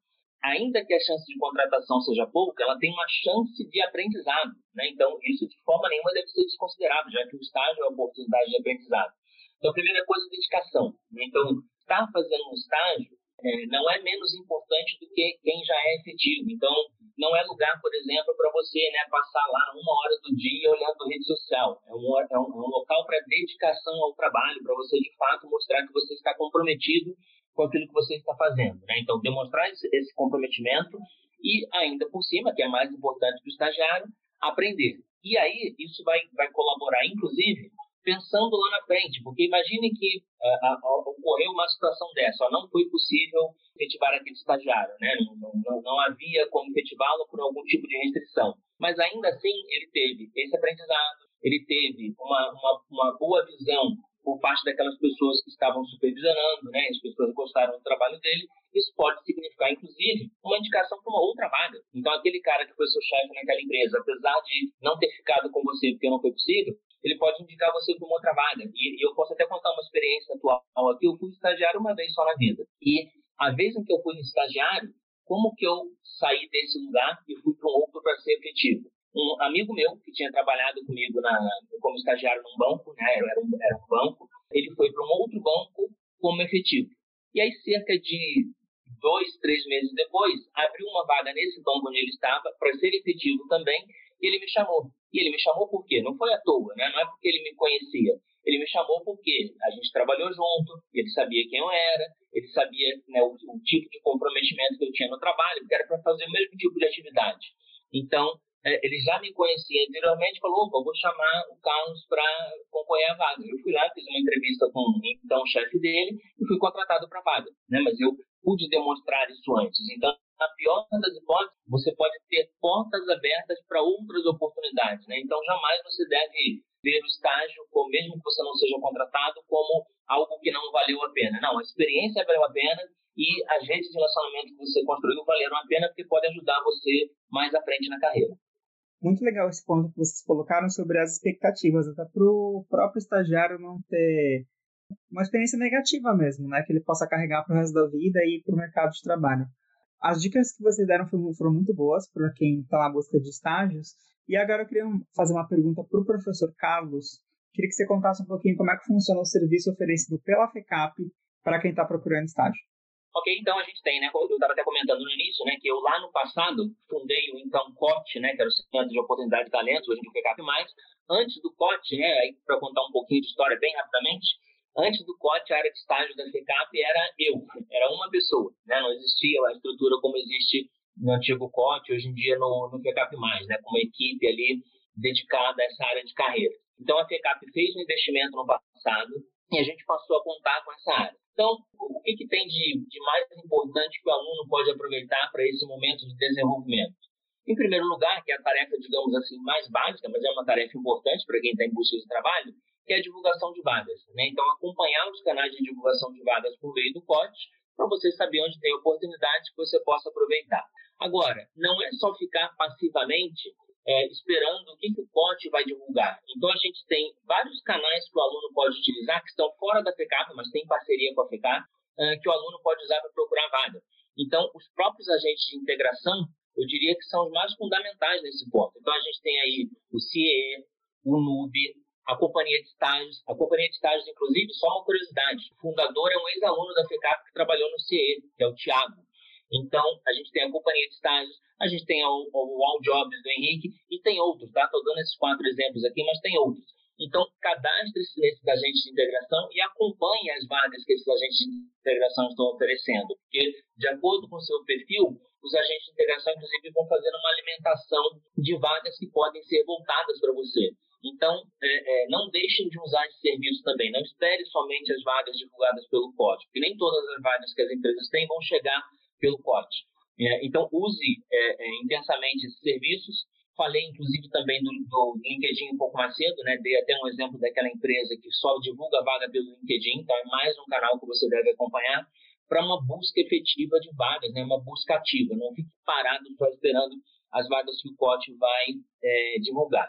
Ainda que a chance de contratação seja pouca, ela tem uma chance de aprendizado. Né? Então, isso de forma nenhuma deve ser desconsiderado, já que o estágio é uma oportunidade de aprendizado. Então, a primeira coisa é dedicação. Né? Então, estar fazendo um estágio é, não é menos importante do que quem já é efetivo. Então, não é lugar, por exemplo, para você né, passar lá uma hora do dia olhando rede social. É um, é um, é um local para dedicação ao trabalho, para você de fato mostrar que você está comprometido com aquilo que você está fazendo. Né? Então, demonstrar esse, esse comprometimento e, ainda por cima, que é mais importante para o estagiário, aprender. E aí, isso vai, vai colaborar, inclusive, pensando lá na frente, porque imagine que uh, ocorreu uma situação dessa, ó, não foi possível efetivar aquele estagiário, né? não, não, não havia como efetivá-lo por algum tipo de restrição, mas ainda assim ele teve esse aprendizado, ele teve uma, uma, uma boa visão por parte daquelas pessoas que estavam supervisionando, né? As pessoas gostaram do trabalho dele. Isso pode significar, inclusive, uma indicação para uma outra vaga. Então, aquele cara que foi seu chefe naquela empresa, apesar de não ter ficado com você porque não foi possível, ele pode indicar você para uma outra vaga. E, eu posso até contar uma experiência atual aqui. Eu fui estagiário uma vez só na vida. E a vez em que eu fui estagiário, como que eu saí desse lugar e fui para um outro para ser efetivo? Um amigo meu, que tinha trabalhado comigo na, como estagiário num banco, né, era, um, era um banco, ele foi para um outro banco como efetivo. E aí, cerca de dois, três meses depois, abriu uma vaga nesse banco onde ele estava para ser efetivo também, e ele me chamou. E ele me chamou por quê? Não foi à toa, né? não é porque ele me conhecia. Ele me chamou porque a gente trabalhou junto, ele sabia quem eu era, ele sabia né, o, o tipo de comprometimento que eu tinha no trabalho, que era para fazer o mesmo tipo de atividade. Então, é, ele já me conhecia anteriormente, falou, opa, vou chamar o Carlos para concorrer à vaga. Eu fui lá, fiz uma entrevista com então, o chefe dele e fui contratado para a vaga. Né? Mas eu pude demonstrar isso antes. Então, na pior das hipóteses, você pode ter portas abertas para outras oportunidades. Né? Então, jamais você deve ver o estágio, como, mesmo que você não seja contratado, como algo que não valeu a pena. Não, a experiência valeu a pena e as redes de relacionamento que você construiu valeram a pena porque pode ajudar você mais à frente na carreira muito legal esse ponto que vocês colocaram sobre as expectativas, até para o próprio estagiário não ter uma experiência negativa mesmo, né? Que ele possa carregar para o resto da vida e para o mercado de trabalho. As dicas que vocês deram foram, foram muito boas para quem está na busca de estágios. E agora eu queria fazer uma pergunta para o professor Carlos. Queria que você contasse um pouquinho como é que funciona o serviço oferecido pela FECAP para quem está procurando estágio. Ok, então a gente tem, né? Eu estava até comentando no início, né? Que eu lá no passado fundei o então COT, né? Que era o Centro de Oportunidade de Talentos, hoje no FECAP+. Antes do COT, né? Aí para contar um pouquinho de história bem rapidamente, antes do COT, a área de estágio da FECAP era eu, era uma pessoa, né? Não existia a estrutura como existe no antigo COT, hoje em dia no, no FECAP+, né? Com uma equipe ali dedicada a essa área de carreira. Então a FECAP fez um investimento no passado e a gente passou a contar com essa área. Então, o que, que tem de, de mais importante que o aluno pode aproveitar para esse momento de desenvolvimento? Em primeiro lugar, que é a tarefa, digamos assim, mais básica, mas é uma tarefa importante para quem está em busca de trabalho, que é a divulgação de vagas. Né? Então, acompanhar os canais de divulgação de vagas por meio do COT, para você saber onde tem oportunidades que você possa aproveitar. Agora, não é só ficar passivamente é, esperando o que, que o COT vai divulgar. Então, a gente tem vários canais que o aluno pode utilizar, que estão fora da FECAP, mas tem parceria com a FECAP, é, que o aluno pode usar para procurar vaga. Então, os próprios agentes de integração, eu diria que são os mais fundamentais nesse ponto. Então, a gente tem aí o CIE, o NUB, a companhia de estágios. A companhia de estágios, inclusive, só uma curiosidade, o fundador é um ex-aluno da FECAP que trabalhou no CIE, que é o Tiago. Então, a gente tem a companhia de estágios, a gente tem o, o All Jobs do Henrique e tem outros, tá? Estou dando esses quatro exemplos aqui, mas tem outros. Então, cadastre-se nesses agentes de integração e acompanhe as vagas que esses agentes de integração estão oferecendo. Porque, de acordo com o seu perfil, os agentes de integração, inclusive, vão fazendo uma alimentação de vagas que podem ser voltadas para você. Então, é, é, não deixem de usar esse serviço também. Não espere somente as vagas divulgadas pelo COD, porque nem todas as vagas que as empresas têm vão chegar pelo COD. É, então, use é, é, intensamente esses serviços. Falei, inclusive, também do, do, LinkedIn um pouco mais cedo, né? Dei até um exemplo daquela empresa que só divulga vaga pelo LinkedIn, então é mais um canal que você deve acompanhar para uma busca efetiva de vagas, né? Uma busca ativa. Não fique parado só esperando as vagas que o COT vai é, divulgar.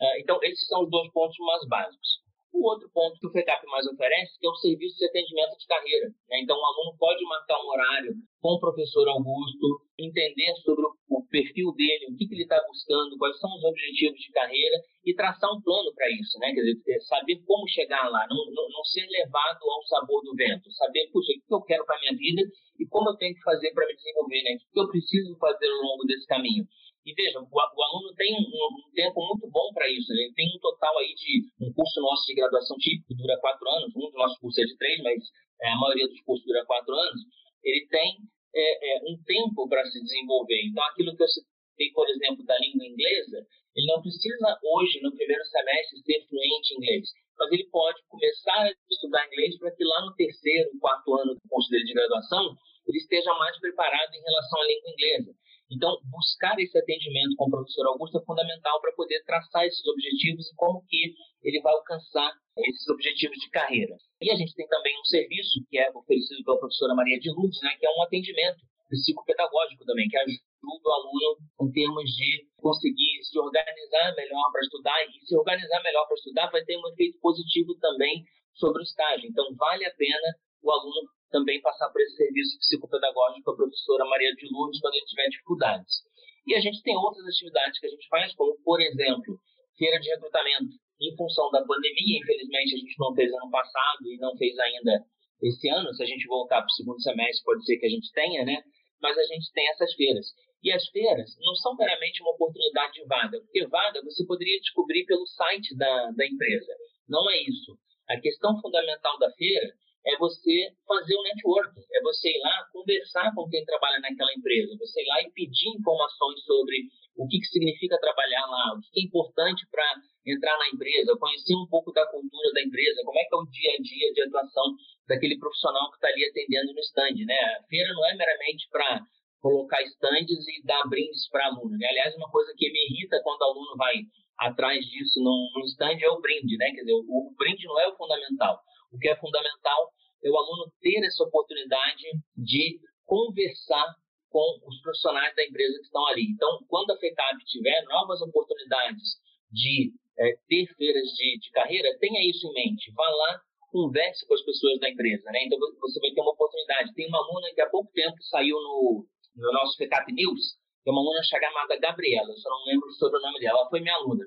É, então, esses são os dois pontos mais básicos. O outro ponto que o FECAP mais oferece é o serviço de atendimento de carreira. Né? Então, o aluno pode marcar um horário com o professor Augusto, entender sobre o perfil dele, o que, que ele está buscando, quais são os objetivos de carreira e traçar um plano para isso. Né? Quer dizer, é saber como chegar lá, não, não, não, ser levado ao sabor do vento, saber, puxa, o que eu quero para a minha vida e como eu tenho que fazer para me desenvolver, né? o que eu preciso fazer ao longo desse caminho. E vejam, o, o aluno tem um, um, tempo muito bom para isso. Né? Ele tem um total aí de um curso nosso de graduação típico, dura quatro anos. Um dos nossos cursos é de três, mas é, a maioria dos cursos dura quatro anos. Ele tem é, é, um tempo para se desenvolver. Então, aquilo que eu citei, por exemplo, da língua inglesa, ele não precisa hoje, no primeiro semestre, ser fluente em inglês. Mas ele pode começar a estudar inglês para que lá no terceiro, quarto ano do curso dele de graduação, ele esteja mais preparado em relação à língua inglesa. Então, buscar esse atendimento com o professor Augusto é fundamental para poder traçar esses objetivos e como que ele vai alcançar esses objetivos de carreira. E a gente tem também um serviço que é oferecido pela professora Maria de Lourdes, né, que é um atendimento psicopedagógico também, que ajuda o aluno em termos de conseguir se organizar melhor para estudar e se organizar melhor para estudar vai ter um efeito positivo também sobre o estágio. Então, vale a pena o aluno também passar por esse serviço psicopedagógico a professora Maria de Lourdes quando ele tiver dificuldades. E a gente tem outras atividades que a gente faz, como, por exemplo, feira de recrutamento. Em função da pandemia, infelizmente, a gente não fez ano passado e não fez ainda esse ano. Se a gente voltar para o segundo semestre, pode ser que a gente tenha, né? Mas a gente tem essas feiras. E as feiras não são meramente uma oportunidade de vaga, porque vaga você poderia descobrir pelo site da, da empresa. Não é isso. A questão fundamental da feira é você fazer o um network, é você ir lá conversar com quem trabalha naquela empresa, você ir lá e pedir informações sobre o que, que significa trabalhar lá, o que é importante para entrar na empresa, conhecer um pouco da cultura da empresa, como é que é o dia a dia de atuação daquele profissional que está ali atendendo no stand, né? A feira não é meramente para colocar stands e dar brindes para aluno, né? Aliás, uma coisa que me irrita quando o aluno vai atrás disso num stand é o brinde, né? Quer dizer, o brinde não é o fundamental. O que é fundamental é o aluno ter essa oportunidade de conversar com os profissionais da empresa que estão ali. Então, quando a FECAP tiver novas oportunidades de é, ter feiras de, de, carreira, tenha isso em mente. Vá lá, converse com as pessoas da empresa. Né? Então, você vai ter uma oportunidade. Tem uma aluna que há pouco tempo saiu no, no nosso FECAP News, é uma aluna chamada Gabriela, eu só não lembro sobre o nome dela, ela foi minha aluna.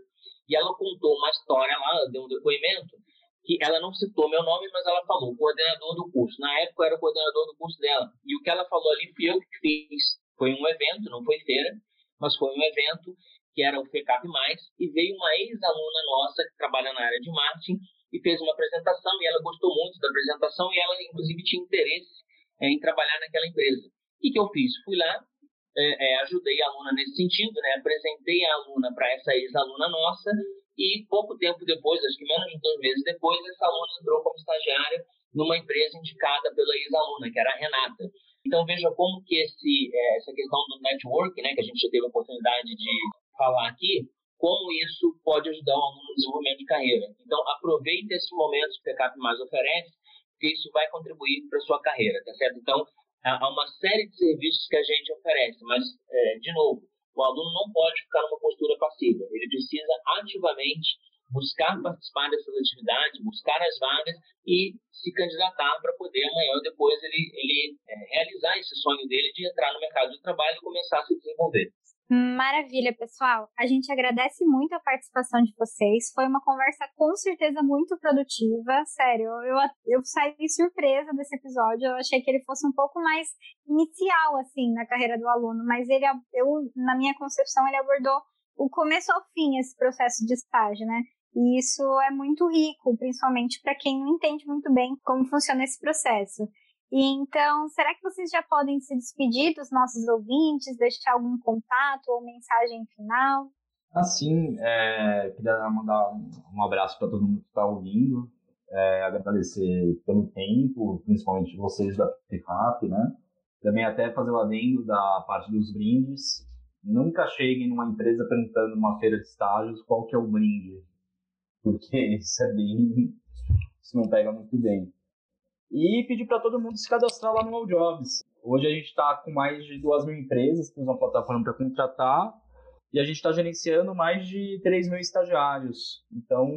E ela contou uma história lá, deu um depoimento, que ela não citou meu nome, mas ela falou coordenador do curso. Na época eu era coordenador do curso dela. E o que ela falou ali fui eu que fiz. Foi um evento, não foi feira, mas foi um evento que era o FECAP+, e veio uma ex-aluna nossa que trabalha na área de marketing e fez uma apresentação e ela gostou muito da apresentação e ela inclusive tinha interesse é, em trabalhar naquela empresa. O que, que eu fiz? Fui lá, é, é, ajudei a aluna nesse sentido, né? apresentei a aluna para essa ex-aluna nossa e pouco tempo depois, acho que menos de dois meses depois, essa aluna entrou como estagiária numa empresa indicada pela ex-aluna, que era a Renata. Então veja como que esse, é, essa questão do network, né, que a gente já teve a oportunidade de falar aqui, como isso pode ajudar o aluno no desenvolvimento de carreira. Então aproveite esse momento que o PECAP mais oferece, porque isso vai contribuir para a sua carreira, tá certo? Então há uma série de serviços que a gente oferece, mas, é, de novo, o aluno não pode ficar numa postura passiva, ele precisa ativamente buscar participar dessas atividades, buscar as vagas e se candidatar para poder amanhã ou depois ele, ele é, realizar esse sonho dele de entrar no mercado de trabalho e começar a se desenvolver. Maravilha, pessoal. A gente agradece muito a participação de vocês. Foi uma conversa com certeza muito produtiva. Sério, eu, eu saí surpresa desse episódio. Eu achei que ele fosse um pouco mais inicial, assim, na carreira do aluno, mas ele, eu, na minha concepção, ele abordou o começo ao fim esse processo de estágio, né? E isso é muito rico, principalmente para quem não entende muito bem como funciona esse processo. E então, será que vocês já podem se despedir dos nossos ouvintes, deixar algum contato ou mensagem final? Assim, é, queria mandar um abraço para todo mundo que está ouvindo, é, agradecer pelo tempo, principalmente vocês da FIFAP, né? Também até fazer o adendo da parte dos brindes. Nunca cheguem numa empresa perguntando numa feira de estágios qual que é o brinde porque isso é bem. Isso não pega muito bem. E pedir para todo mundo se cadastrar lá no All Jobs. Hoje a gente está com mais de duas mil empresas que usam a plataforma para contratar e a gente está gerenciando mais de 3 mil estagiários. Então,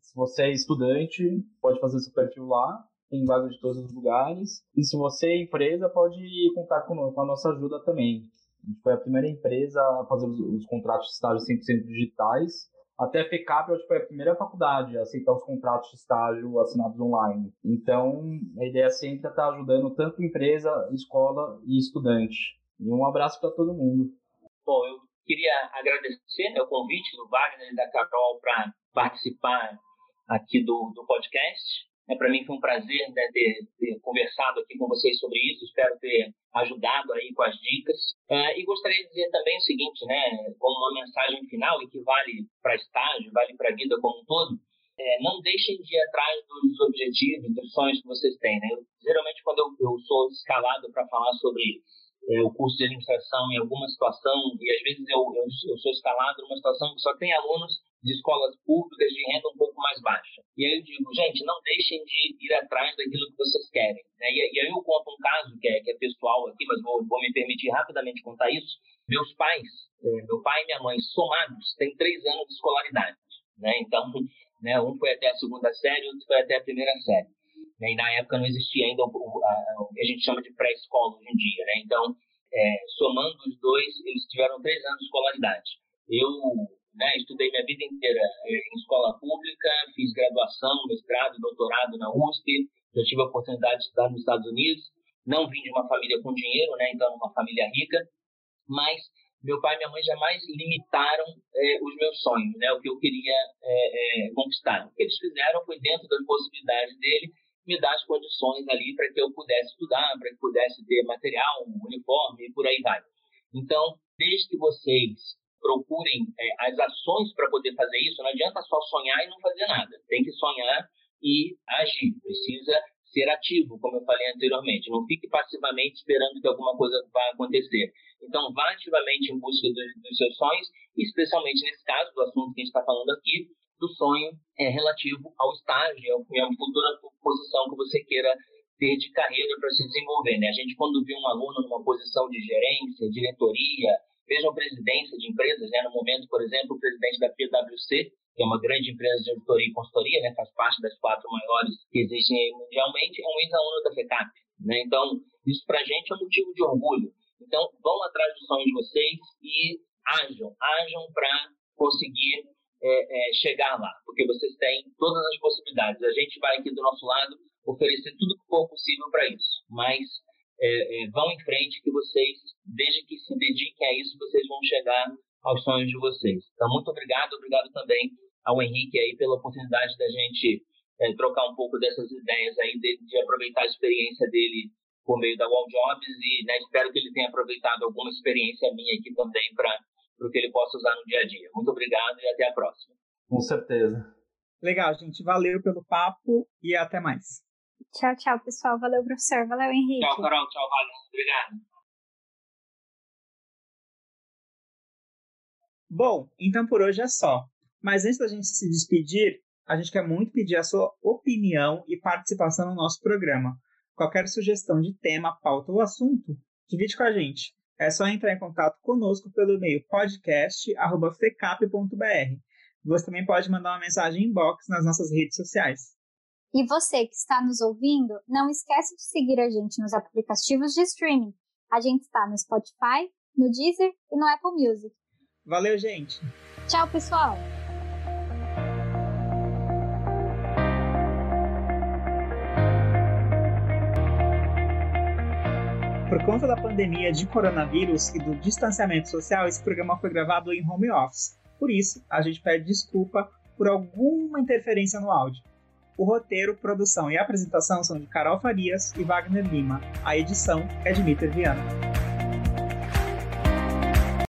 se você é estudante, pode fazer seu perfil lá, tem vagas de todos os lugares. E se você é empresa, pode contar com a nossa ajuda também. Gente foi a primeira empresa a fazer os, os contratos de estágio 100% digitais até a FECAP, que foi a primeira faculdade a aceitar os contratos de estágio assinados online. Então, a ideia sempre é estar ajudando tanto empresa, escola e estudante. E um abraço para todo mundo. Bom, eu queria agradecer né, o convite do Wagner e da Carol para participar aqui do, do podcast. É, Para mim foi um prazer né, ter, ter, conversado aqui com vocês sobre isso. Espero ter ajudado aí com as dicas. Uh, e gostaria de dizer também o seguinte, né, como uma mensagem final e que vale para estágio, vale para a vida como um todo. É, não deixem de ir atrás dos objetivos, dos sonhos que vocês têm. Né? Eu, geralmente, quando eu, eu sou escalado para falar sobre é, o curso de administração em alguma situação, e às vezes eu, eu, eu, sou escalado numa situação que só tem alunos de escolas públicas de renda um pouco mais baixa. E aí eu digo, gente, não deixem de ir atrás daquilo que vocês querem. Né? E, e, aí eu conto um caso que é, que é pessoal aqui, mas vou, vou, me permitir rapidamente contar isso. Meus pais, é, meu pai e minha mãe, somados, têm três anos de escolaridade. Né? Então, né, um foi até a segunda série, outro foi até a primeira série. Né? E na época não existia ainda o, a, o que a gente chama de pré-escola hoje em dia. Né? Então, é, somando os dois, eles tiveram três anos de escolaridade. Eu né, estudei minha vida inteira é, em escola pública, fiz graduação, mestrado, doutorado na USP, já tive a oportunidade de estudar nos Estados Unidos. Não vim de uma família com dinheiro, né, então uma família rica, mas meu pai e minha mãe jamais limitaram é, os meus sonhos, né, o que eu queria é, é, conquistar. O que eles fizeram foi dentro das possibilidades dele me dar as condições ali para que eu pudesse estudar, para que pudesse ter material, uniforme e por aí vai. Então, desde que vocês procurem é, as ações para poder fazer isso, não adianta só sonhar e não fazer nada. Tem que sonhar e agir. Precisa ser ativo, como eu falei anteriormente. Não fique passivamente esperando que alguma coisa vá acontecer. Então, vá ativamente em busca dos, dos seus sonhos, especialmente nesse caso do assunto que a gente está falando aqui, do sonho é relativo ao estágio, é uma futura posição que você queira ter de carreira para se desenvolver. Né? A gente, quando vê um aluno numa posição de gerência, diretoria, mesmo presidência de empresas, né? no momento, por exemplo, o presidente da PwC, que é uma grande empresa de auditoria e consultoria, né? faz parte das quatro maiores que existem mundialmente, é um ex-aluno da FECAP. Né? Então, isso para a gente é motivo de orgulho. Então, vão atrás dos sonhos de vocês e ajam, ajam para conseguir é, é, chegar lá, porque vocês têm todas as possibilidades. A gente vai aqui do nosso lado oferecer tudo que for possível para isso, mas é, é, vão em frente que vocês, desde que se dediquem a isso, vocês vão chegar aos sonhos de vocês. Então, muito obrigado, obrigado também ao Henrique aí pela oportunidade da gente é, trocar um pouco dessas ideias aí, de, de, aproveitar a experiência dele por meio da Wall Jobs e né, espero que ele tenha aproveitado alguma experiência minha aqui também para para que ele possa usar no dia a dia. Muito obrigado e até a próxima. Com certeza. Legal, gente. Valeu pelo papo e até mais. Tchau, tchau, pessoal. Valeu, professor. Valeu, Henrique. Tchau, Carol. Tchau, Valeu. Obrigado. Bom, então por hoje é só. Mas antes da gente se despedir, a gente quer muito pedir a sua opinião e participação no nosso programa. Qualquer sugestão de tema, pauta ou assunto, divide com a gente. É só entrar em contato conosco pelo e-mail podcast.fecap.br. Você também pode mandar uma mensagem inbox nas nossas redes sociais. E você que está nos ouvindo, não esquece de seguir a gente nos aplicativos de streaming. A gente está no Spotify, no Deezer e no Apple Music. Valeu, gente! Tchau, pessoal! Por conta da pandemia de coronavírus e do distanciamento social, esse programa foi gravado em home office. Por isso, a gente pede desculpa por alguma interferência no áudio. O roteiro, produção e apresentação são de Carol Farias e Wagner Lima. A edição é de Dmitry Viana.